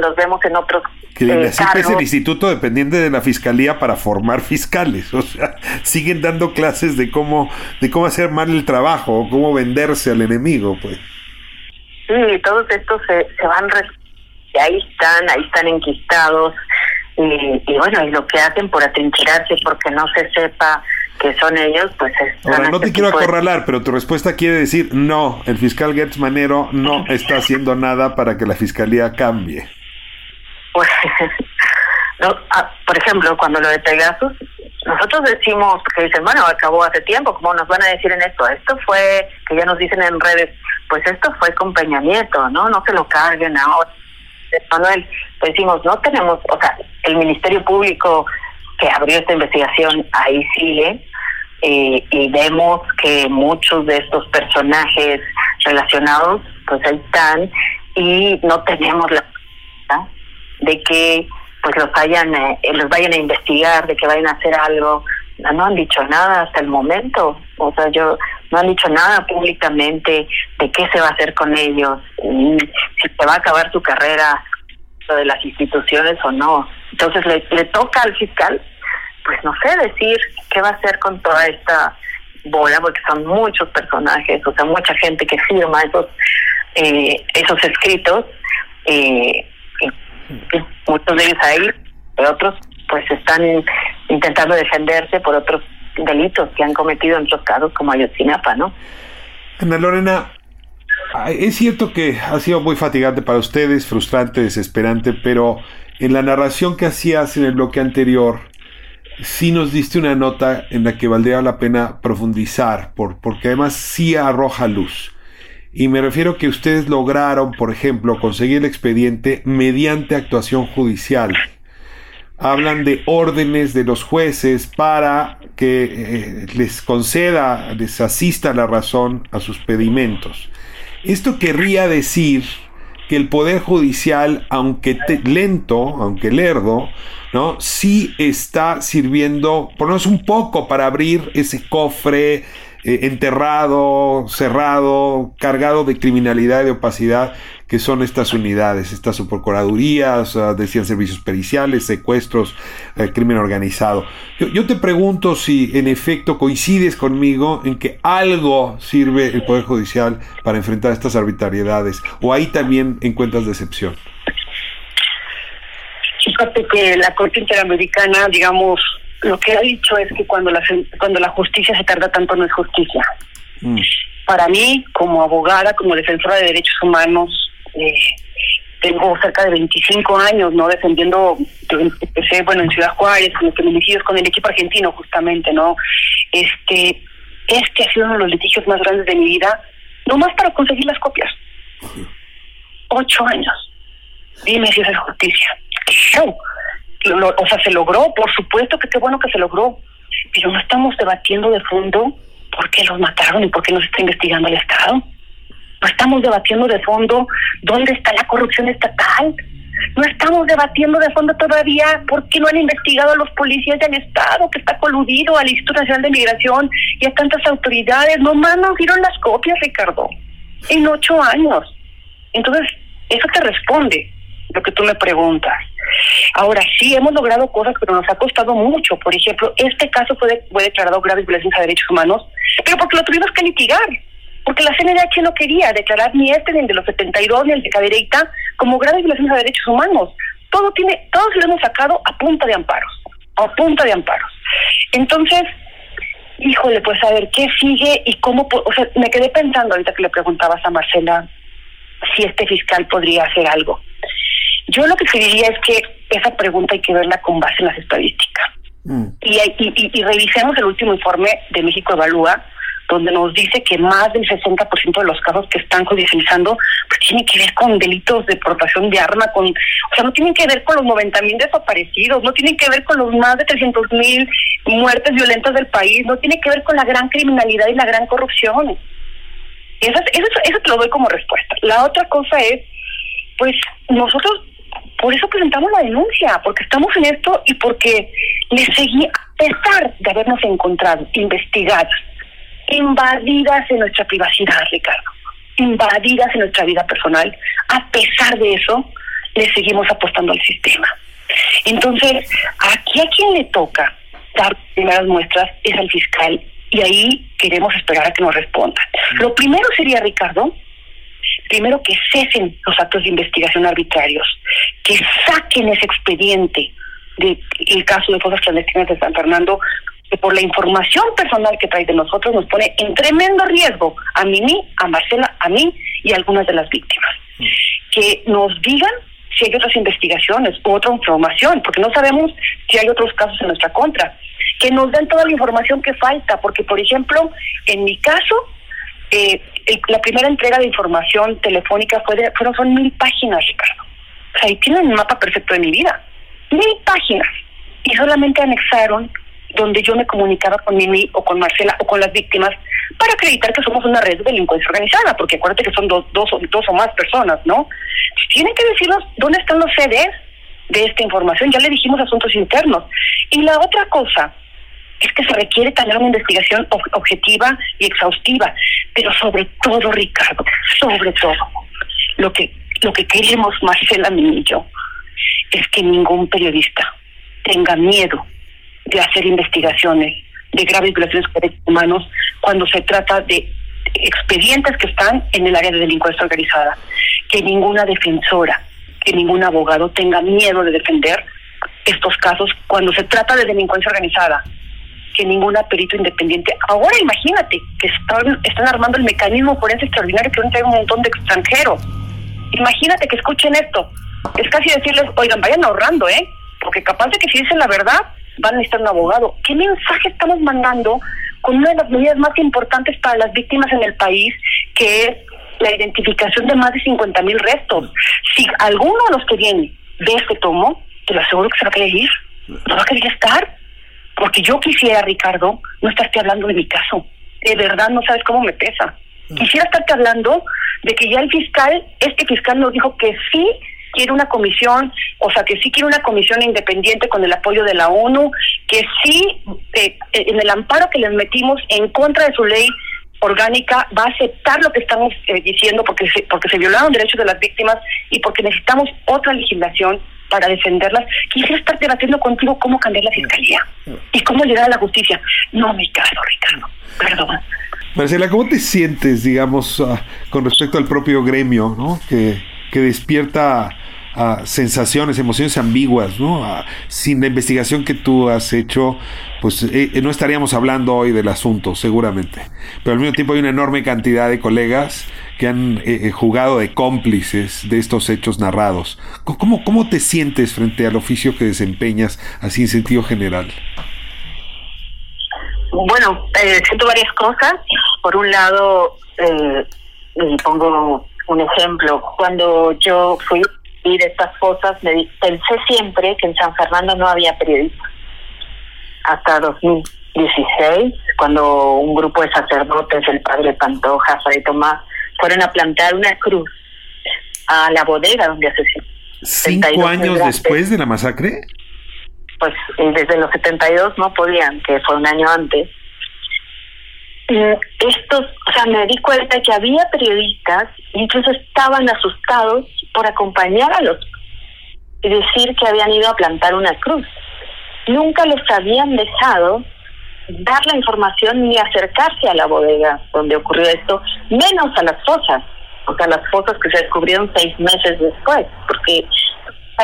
los vemos en otros que el es el instituto dependiente de la fiscalía para formar fiscales, o sea, siguen dando clases de cómo de cómo hacer mal el trabajo, o cómo venderse al enemigo, pues. Sí, todos estos se, se van, ahí están, ahí están enquistados, y, y, bueno, y lo que hacen por atrincherarse porque no se sepa que son ellos, pues es... Ahora, no te quiero acorralar, pero tu respuesta quiere decir no, el fiscal Gertz Manero no está haciendo nada para que la fiscalía cambie. Pues, no, ah, por ejemplo, cuando lo de Pegasus, nosotros decimos que dicen, bueno, acabó hace tiempo, como nos van a decir en esto? Esto fue, que ya nos dicen en redes, pues esto fue con Peña Nieto, ¿no? No se lo carguen ahora. Manuel, pues decimos, no tenemos, o sea, el Ministerio Público que abrió esta investigación ahí sigue eh, y vemos que muchos de estos personajes relacionados pues ahí están y no tenemos la de que pues los vayan eh, los vayan a investigar de que vayan a hacer algo. No han dicho nada hasta el momento. O sea yo no han dicho nada públicamente de qué se va a hacer con ellos si se va a acabar su carrera de las instituciones o no. Entonces le, le toca al fiscal pues no sé decir qué va a hacer con toda esta bola porque son muchos personajes o sea mucha gente que firma esos eh, esos escritos eh, muchos de ellos ahí otros pues están intentando defenderse por otros delitos que han cometido en otros casos como Ayotzinapa, ¿no? Ana Lorena, es cierto que ha sido muy fatigante para ustedes, frustrante, desesperante, pero en la narración que hacías en el bloque anterior, sí nos diste una nota en la que valdría la pena profundizar, por, porque además sí arroja luz. Y me refiero que ustedes lograron, por ejemplo, conseguir el expediente mediante actuación judicial. Hablan de órdenes de los jueces para que eh, les conceda, les asista la razón a sus pedimentos. Esto querría decir que el Poder Judicial, aunque lento, aunque lerdo, ¿no? Sí está sirviendo, por lo menos un poco, para abrir ese cofre eh, enterrado, cerrado, cargado de criminalidad y de opacidad que son estas unidades, estas subprocuradurías, decían servicios periciales, secuestros, eh, crimen organizado. Yo, yo, te pregunto si en efecto coincides conmigo en que algo sirve el Poder Judicial para enfrentar estas arbitrariedades, o ahí también encuentras decepción. Fíjate que la Corte Interamericana, digamos, lo que ha dicho es que cuando la, cuando la justicia se tarda tanto no es justicia. Mm. Para mí, como abogada, como defensora de derechos humanos, eh, tengo cerca de 25 años, ¿no? Defendiendo, empecé, bueno, en Ciudad Juárez, con los feminicidios, con el equipo argentino, justamente, ¿no? Este, este ha sido uno de los litigios más grandes de mi vida, no más para conseguir las copias. Ocho años. Dime si es justicia. ¡Qué show! O sea, se logró, por supuesto que qué bueno que se logró, pero no estamos debatiendo de fondo por qué los mataron y por qué no se está investigando el Estado. No estamos debatiendo de fondo dónde está la corrupción estatal. No estamos debatiendo de fondo todavía por qué no han investigado a los policías del Estado que está coludido al Instituto Nacional de Migración y a tantas autoridades. No más nos dieron las copias, Ricardo, en ocho años. Entonces, eso te responde lo que tú me preguntas. Ahora sí, hemos logrado cosas, pero nos ha costado mucho. Por ejemplo, este caso fue, fue declarado grave violación a derechos humanos, pero porque lo tuvimos que litigar. Porque la CNDH no quería declarar ni este, ni el de los 72, ni el de Cadereyta como grave violación a derechos humanos. Todo tiene, todos lo hemos sacado a punta de amparos, a punta de amparos. Entonces, híjole, pues a ver, ¿qué sigue y cómo? O sea, me quedé pensando ahorita que le preguntabas a Marcela si este fiscal podría hacer algo. Yo lo que te diría es que esa pregunta hay que verla con base en las estadísticas. Mm. Y, y, y, revisemos el último informe de México Evalúa, donde nos dice que más del 60% de los casos que están judicializando pues tienen que ver con delitos de portación de arma, con, o sea, no tienen que ver con los 90 mil desaparecidos, no tienen que ver con los más de 300 mil muertes violentas del país, no tiene que ver con la gran criminalidad y la gran corrupción. Eso, eso, eso te lo doy como respuesta. La otra cosa es, pues nosotros por eso presentamos la denuncia, porque estamos en esto y porque le seguí, a pesar de habernos encontrado investigadas, invadidas en nuestra privacidad, Ricardo, invadidas en nuestra vida personal, a pesar de eso, le seguimos apostando al sistema. Entonces, aquí a quien le toca dar primeras muestras es al fiscal y ahí queremos esperar a que nos responda. Lo primero sería, Ricardo, primero que cesen los actos de investigación arbitrarios, que saquen ese expediente del caso de fosas clandestinas de San Fernando, que por la información personal que trae de nosotros nos pone en tremendo riesgo a Mimi, a Marcela, a mí y a algunas de las víctimas. Que nos digan si hay otras investigaciones u otra información, porque no sabemos si hay otros casos en nuestra contra. Que nos den toda la información que falta, porque, por ejemplo, en mi caso, eh, la primera entrega de información telefónica fue de, fueron son mil páginas, Ricardo. O sea, ahí tienen un mapa perfecto de mi vida. Mil páginas. y solamente anexaron donde yo me comunicaba con Mimi o con Marcela o con las víctimas para acreditar que somos una red de delincuencia organizada, porque acuérdate que son dos, dos, o más personas, ¿no? Tienen que decirnos dónde están los CDs de esta información, ya le dijimos asuntos internos. Y la otra cosa es que se requiere tener una investigación objetiva y exhaustiva, pero sobre todo, Ricardo, sobre todo, lo que, lo que queremos Marcela Mimi y yo es que ningún periodista tenga miedo de hacer investigaciones de graves violaciones de derechos humanos cuando se trata de expedientes que están en el área de delincuencia organizada. Que ninguna defensora, que ningún abogado tenga miedo de defender estos casos cuando se trata de delincuencia organizada. Que ninguna perito independiente. Ahora imagínate que están, están armando el mecanismo forense extraordinario que hay un montón de extranjeros. Imagínate que escuchen esto. Es casi decirles, oigan, vayan ahorrando, ¿eh? Porque capaz de que si dicen la verdad, van a necesitar un abogado. ¿Qué mensaje estamos mandando con una de las medidas más importantes para las víctimas en el país, que es la identificación de más de 50 mil restos? Si alguno de los que viene ve este tomo, te lo aseguro que se va a querer ir, no va a querer estar. Porque yo quisiera, Ricardo, no estarte hablando de mi caso. De verdad no sabes cómo me pesa. Quisiera estarte hablando de que ya el fiscal, este fiscal nos dijo que sí quiere una comisión, o sea, que sí quiere una comisión independiente con el apoyo de la ONU, que sí, eh, eh, en el amparo que les metimos en contra de su ley orgánica va a aceptar lo que estamos eh, diciendo porque se, porque se violaron derechos de las víctimas y porque necesitamos otra legislación para defenderlas. Quisiera estar debatiendo contigo cómo cambiar la fiscalía y cómo llegar a la justicia. No mi caso, Ricardo. Perdón. Marcela, ¿cómo te sientes, digamos, ah, con respecto al propio gremio, ¿no? que, que despierta a sensaciones, emociones ambiguas, ¿no? sin la investigación que tú has hecho, pues eh, eh, no estaríamos hablando hoy del asunto, seguramente. Pero al mismo tiempo hay una enorme cantidad de colegas que han eh, jugado de cómplices de estos hechos narrados. ¿Cómo, ¿Cómo te sientes frente al oficio que desempeñas así en sentido general? Bueno, siento varias cosas. Por un lado, pongo un ejemplo. Cuando yo fui y de estas cosas, me pensé siempre que en San Fernando no había periodistas. Hasta 2016, cuando un grupo de sacerdotes, el padre Pantoja, Fray Tomás, fueron a plantar una cruz a la bodega donde asesinó. ¿Cinco años después de la masacre? Pues eh, desde los 72 no podían, que fue un año antes. Estos, o sea, me di cuenta que había periodistas, incluso estaban asustados por acompañar a los y decir que habían ido a plantar una cruz. Nunca les habían dejado dar la información ni acercarse a la bodega donde ocurrió esto, menos a las fosas, o sea, las fosas que se descubrieron seis meses después, porque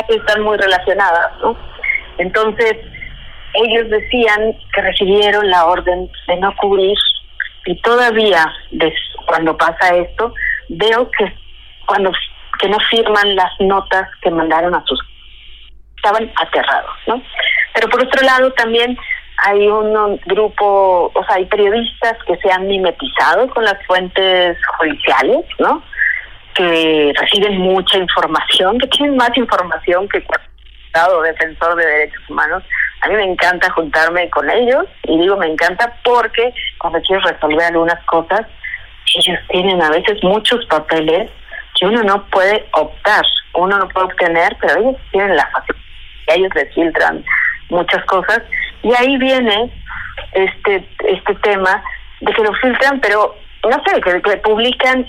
están muy relacionadas, ¿no? Entonces, ellos decían que recibieron la orden de no cubrir y todavía cuando pasa esto, veo que cuando que no firman las notas que mandaron a sus estaban aterrados, ¿no? Pero por otro lado también hay un grupo, o sea, hay periodistas que se han mimetizado con las fuentes judiciales, ¿no? Que reciben mucha información, que tienen más información que Estado defensor de derechos humanos. A mí me encanta juntarme con ellos y digo me encanta porque cuando quieres resolver algunas cosas, ellos tienen a veces muchos papeles que uno no puede optar, uno no puede obtener, pero ellos tienen la facilidad, ellos les filtran muchas cosas. Y ahí viene este este tema de que lo filtran, pero no sé, que, publican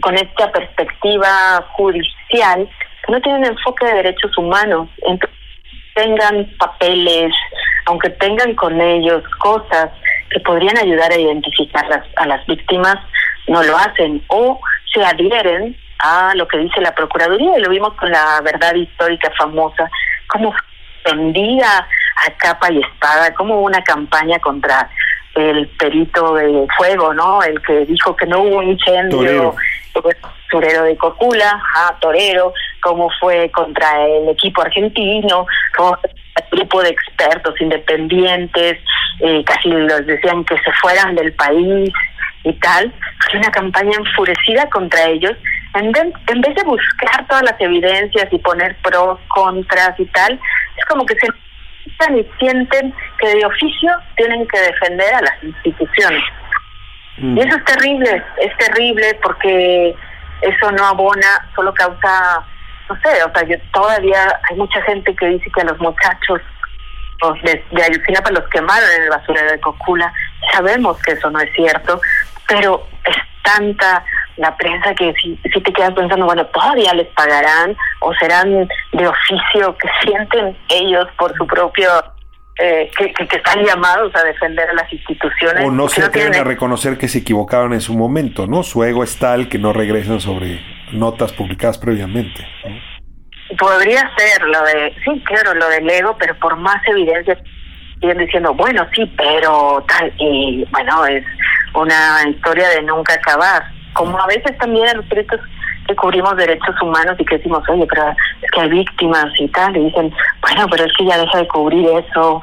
con esta perspectiva judicial, no tienen enfoque de derechos humanos, tengan papeles, aunque tengan con ellos cosas que podrían ayudar a identificar a las víctimas, no lo hacen. O se adhieren a lo que dice la Procuraduría y lo vimos con la verdad histórica famosa, como tendida a capa y espada, como una campaña contra el perito de fuego, ¿no? El que dijo que no hubo incendio, torero, de Cocula, a torero, como fue contra el equipo argentino, como el grupo de expertos independientes, eh, casi los decían que se fueran del país y tal, fue una campaña enfurecida contra ellos. En vez, en vez de buscar todas las evidencias y poner pros, contras y tal, es como que se y sienten que de oficio tienen que defender a las instituciones. Mm. Y eso es terrible, es terrible porque eso no abona, solo causa, no sé, o sea, yo, todavía hay mucha gente que dice que a los muchachos de, de Ayucinapa los quemaron en el basurero de Cocula. Sabemos que eso no es cierto, pero es tanta la prensa que si, si te quedas pensando, bueno, todavía les pagarán o serán de oficio que sienten ellos por su propio eh, que, que, están llamados a defender a las instituciones. O no se atreven a reconocer que se equivocaron en su momento, ¿no? Su ego es tal que no regresan sobre notas publicadas previamente. Podría ser lo de, sí, claro, lo del ego, pero por más evidencia siguen diciendo, bueno, sí, pero tal, y bueno, es una historia de nunca acabar. Como a veces también en los periodistas que cubrimos derechos humanos y que decimos, oye, pero es que hay víctimas y tal, y dicen, bueno, pero es que ya deja de cubrir eso,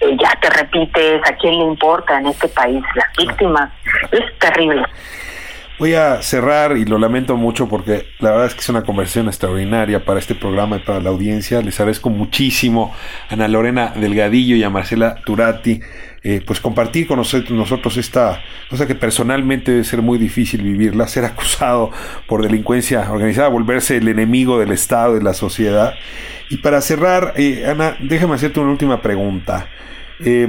eh, ya te repites, ¿a quién le importa en este país? Las víctimas, es terrible. Voy a cerrar y lo lamento mucho porque la verdad es que es una conversación extraordinaria para este programa y para la audiencia. Les agradezco muchísimo a Ana Lorena Delgadillo y a Marcela Turati eh, pues compartir con nosotros esta cosa que personalmente debe ser muy difícil vivirla, ser acusado por delincuencia organizada, volverse el enemigo del Estado, de la sociedad. Y para cerrar, eh, Ana, déjame hacerte una última pregunta. Eh,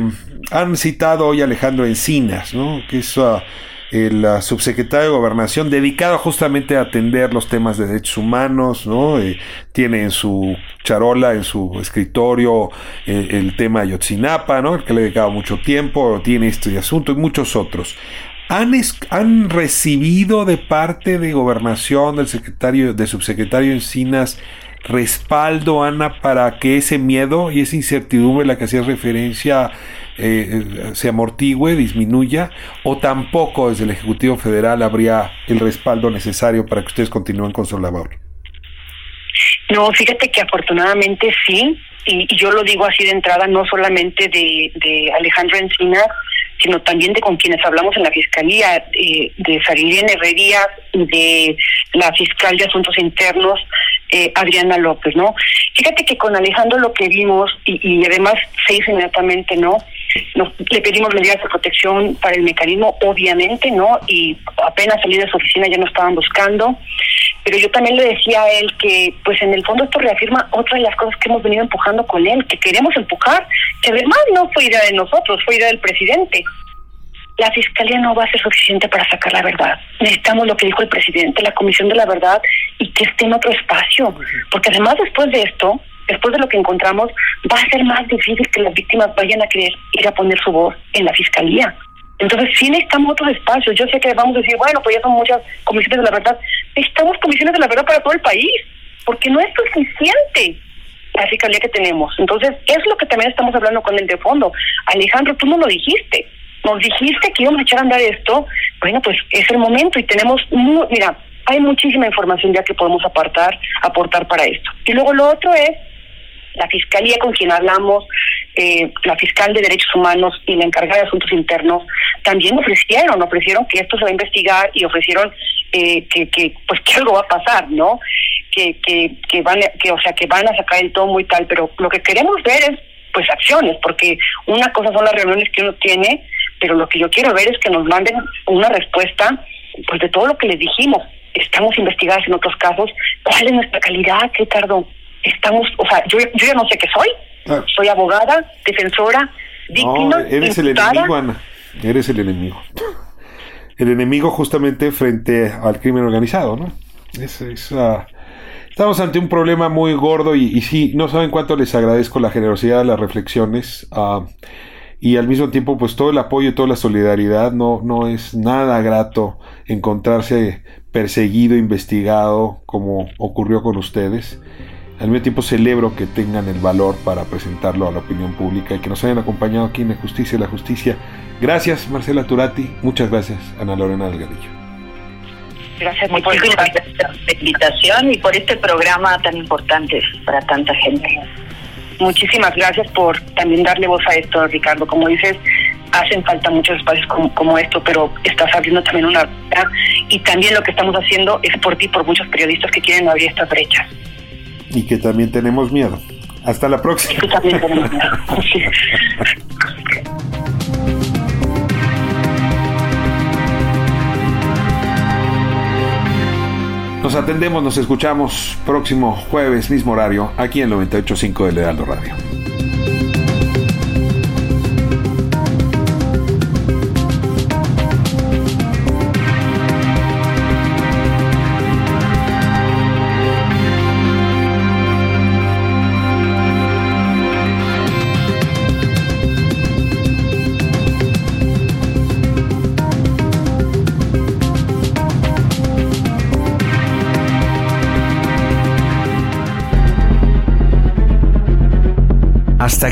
han citado hoy a Alejandro Encinas, ¿no? que es el subsecretario de Gobernación, dedicado justamente a atender los temas de derechos humanos, ¿no? Eh, tiene en su charola, en su escritorio, eh, el tema de Yotzinapa, ¿no? El que le ha dedicado mucho tiempo, tiene este asunto y muchos otros. ¿Han, ¿Han recibido de parte de Gobernación, del secretario, del subsecretario Encinas, respaldo, Ana, para que ese miedo y esa incertidumbre a la que hacía referencia eh, se amortigüe, disminuya, o tampoco desde el Ejecutivo Federal habría el respaldo necesario para que ustedes continúen con su labor? No, fíjate que afortunadamente sí, y, yo lo digo así de entrada, no solamente de, de Alejandro Encina, sino también de con quienes hablamos en la Fiscalía, eh, de Sarilene Herrería, de la Fiscal de Asuntos Internos, eh, Adriana López, ¿no? Fíjate que con Alejandro lo que vimos, y, y además se hizo inmediatamente, ¿no? Nos, le pedimos medidas de protección para el mecanismo, obviamente, ¿no? Y apenas salí de su oficina ya no estaban buscando. Pero yo también le decía a él que, pues en el fondo esto reafirma otra de las cosas que hemos venido empujando con él, que queremos empujar, que además no fue idea de nosotros, fue idea del presidente. La fiscalía no va a ser suficiente para sacar la verdad. Necesitamos lo que dijo el presidente, la comisión de la verdad, y que esté en otro espacio. Porque además después de esto, después de lo que encontramos, va a ser más difícil que las víctimas vayan a querer ir a poner su voz en la fiscalía. Entonces, sí necesitamos otros espacios. Yo sé que vamos a decir, bueno, pues ya son muchas comisiones de la verdad. Necesitamos comisiones de la verdad para todo el país, porque no es suficiente la fiscalía que tenemos. Entonces, es lo que también estamos hablando con el de fondo. Alejandro, tú no lo dijiste. Nos dijiste que íbamos a echar a andar esto. Bueno, pues es el momento y tenemos, mira, hay muchísima información ya que podemos apartar, aportar para esto. Y luego lo otro es la fiscalía con quien hablamos, eh, la fiscal de derechos humanos y la encargada de asuntos internos también ofrecieron, ofrecieron que esto se va a investigar y ofrecieron eh, que, que pues que algo va a pasar, ¿no? Que, que, que van, que o sea que van a sacar el tomo y tal, pero lo que queremos ver es pues acciones, porque una cosa son las reuniones que uno tiene, pero lo que yo quiero ver es que nos manden una respuesta pues de todo lo que les dijimos. Estamos investigadas en otros casos. ¿Cuál es nuestra calidad? ¿Qué tardó? estamos, o sea, yo, yo ya no sé qué soy. Ah. Soy abogada, defensora, víctima. No, eres el enemigo, Ana. Eres el enemigo. El enemigo justamente frente al crimen organizado, ¿no? Es, ah, estamos ante un problema muy gordo y, y, sí, no saben cuánto les agradezco la generosidad de las reflexiones. Uh, y al mismo tiempo pues todo el apoyo y toda la solidaridad no, no es nada grato encontrarse perseguido, investigado como ocurrió con ustedes. Al mismo tiempo celebro que tengan el valor para presentarlo a la opinión pública y que nos hayan acompañado aquí en la Justicia y la Justicia. Gracias Marcela Turati, muchas gracias Ana Lorena Delgadillo. Gracias por la invitación y por este programa tan importante para tanta gente. Muchísimas gracias por también darle voz a esto, Ricardo. Como dices, hacen falta muchos espacios como, como esto, pero estás abriendo también una y también lo que estamos haciendo es por ti, por muchos periodistas que quieren abrir estas brechas y que también tenemos miedo Hasta la próxima. Tú también, Sí. Nos atendemos, nos escuchamos próximo jueves, mismo horario, aquí en 98.5 del Heraldo Radio.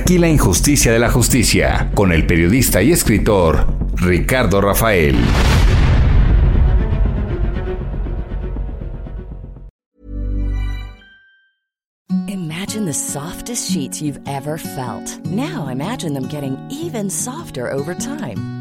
Aquí la injusticia de la justicia, con el periodista y escritor Ricardo Rafael. Imagine the softest sheets you've ever felt. Now imagine them getting even softer over time.